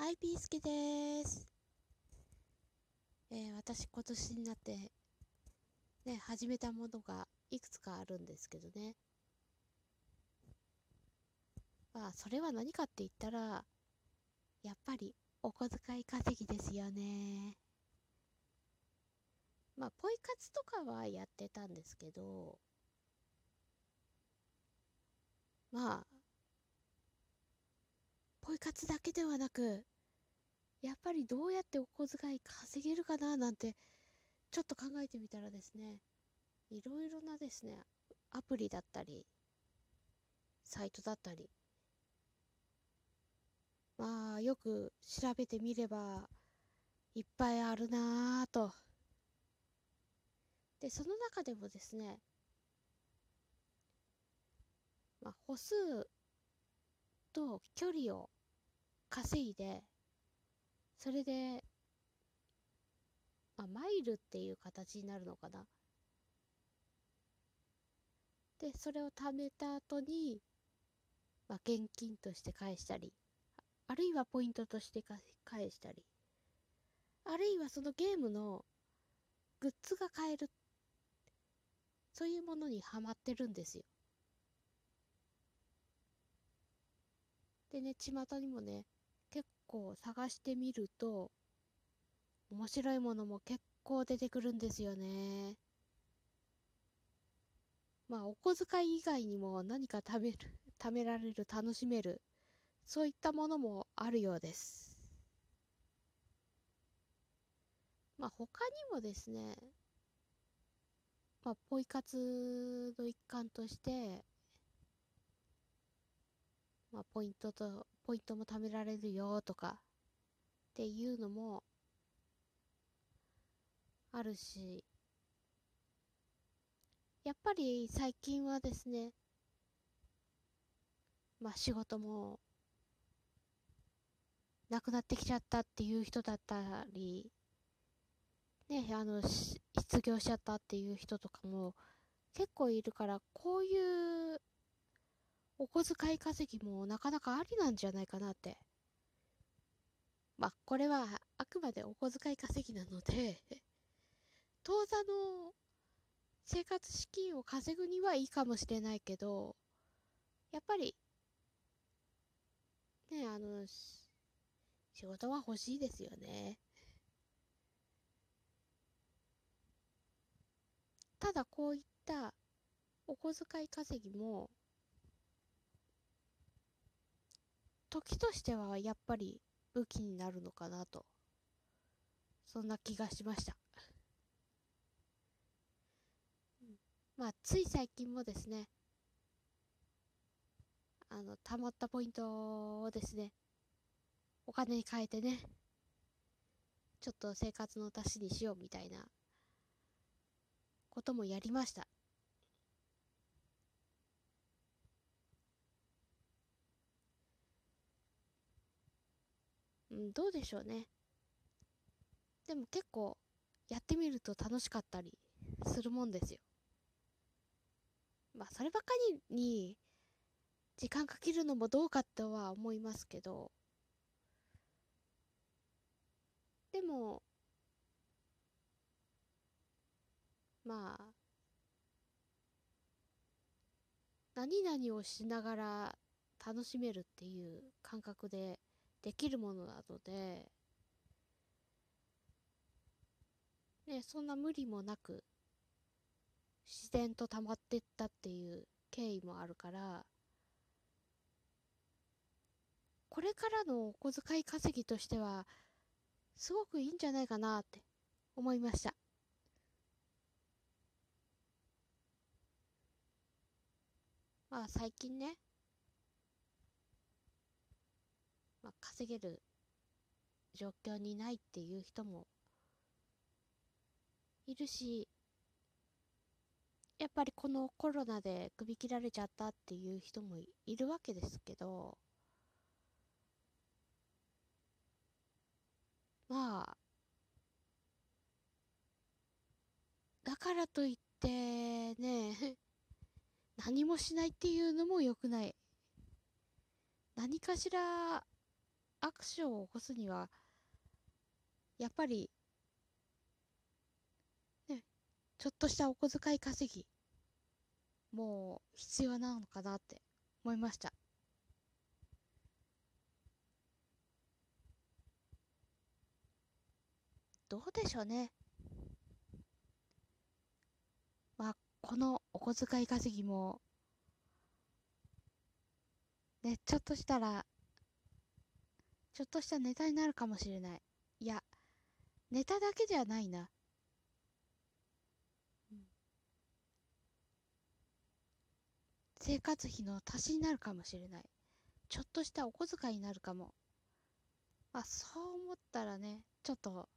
はい、ピースケです。えー、私今年になって、ね、始めたものがいくつかあるんですけどね。まあ、それは何かって言ったら、やっぱりお小遣い稼ぎですよね。まあ、ポイ活とかはやってたんですけど、まあ、ポイ活だけではなく、やっぱりどうやってお小遣い稼げるかななんて、ちょっと考えてみたらですね、いろいろなですね、アプリだったり、サイトだったり、まあ、よく調べてみれば、いっぱいあるなぁと。で、その中でもですね、まあ、歩数と距離を稼いで、それで、まあ、マイルっていう形になるのかな。で、それを貯めた後に、まあ、現金として返したり、あるいはポイントとして返したり、あるいはそのゲームのグッズが買える、そういうものにハマってるんですよ。でね、巷にもね、探してみると、面白いものも結構出てくるんですよね。まあ、お小遣い以外にも何か食べる、貯められる、楽しめる、そういったものもあるようです。まあ、他にもですね、まあ、ポイ活の一環として、まあ、ポイントと、ポイントも貯められるよとか、っていうのも、あるし、やっぱり最近はですね、まあ仕事もなくなってきちゃったっていう人だったり、ね、あの、失業しちゃったっていう人とかも結構いるから、こういうお小遣い稼ぎもなかなかありなんじゃないかなって。まあ、これはあくまでお小遣い稼ぎなので 当座の生活資金を稼ぐにはいいかもしれないけど、やっぱり、ね、あの、仕事は欲しいですよね。ただこういったお小遣い稼ぎも時としてはやっぱり武器になるのかなと。そんな気がしました。まあ、つい最近もですね、あの、溜まったポイントをですね、お金に変えてね、ちょっと生活の足しにしようみたいなこともやりました。うん、どうでしょうね。でも結構やってみると楽しかったりするもんですよ。まあそればかりに時間かけるのもどうかとは思いますけど、でも、まあ、何々をしながら楽しめるっていう感覚でできるものなので、ね、そんな無理もなく自然と溜まってったっていう経緯もあるからこれからのお小遣い稼ぎとしてはすごくいいんじゃないかなって思いました。まあ最近ねまあ、稼げる状況にないっていう人もいるし、やっぱりこのコロナで首切られちゃったっていう人もいるわけですけど、まあ、だからといってね、何もしないっていうのも良くない。何かしらアクションを起こすにはやっぱりねちょっとしたお小遣い稼ぎもう必要なのかなって思いました。どうでしょうね。まあこのお小遣い稼ぎもねちょっとしたらちょっとしたネタになるかもしれないいやネタだけじゃないな生活費の足しになるかもしれない。ちょっとしたお小遣いになるかも。まあ、そう思ったらね、ちょっと、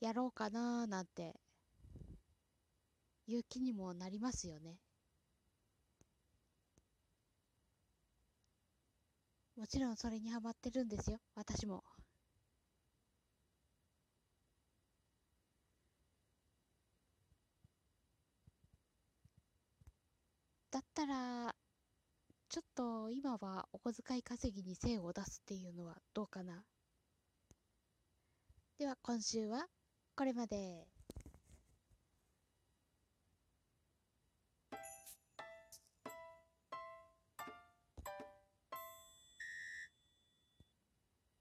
やろうかなーなんて、いう気にもなりますよね。もちろんそれにハマってるんですよ、私も。だったら、ちょっと今はお小遣い稼ぎに精を出すっていうのはどうかな。では今週はこれまで。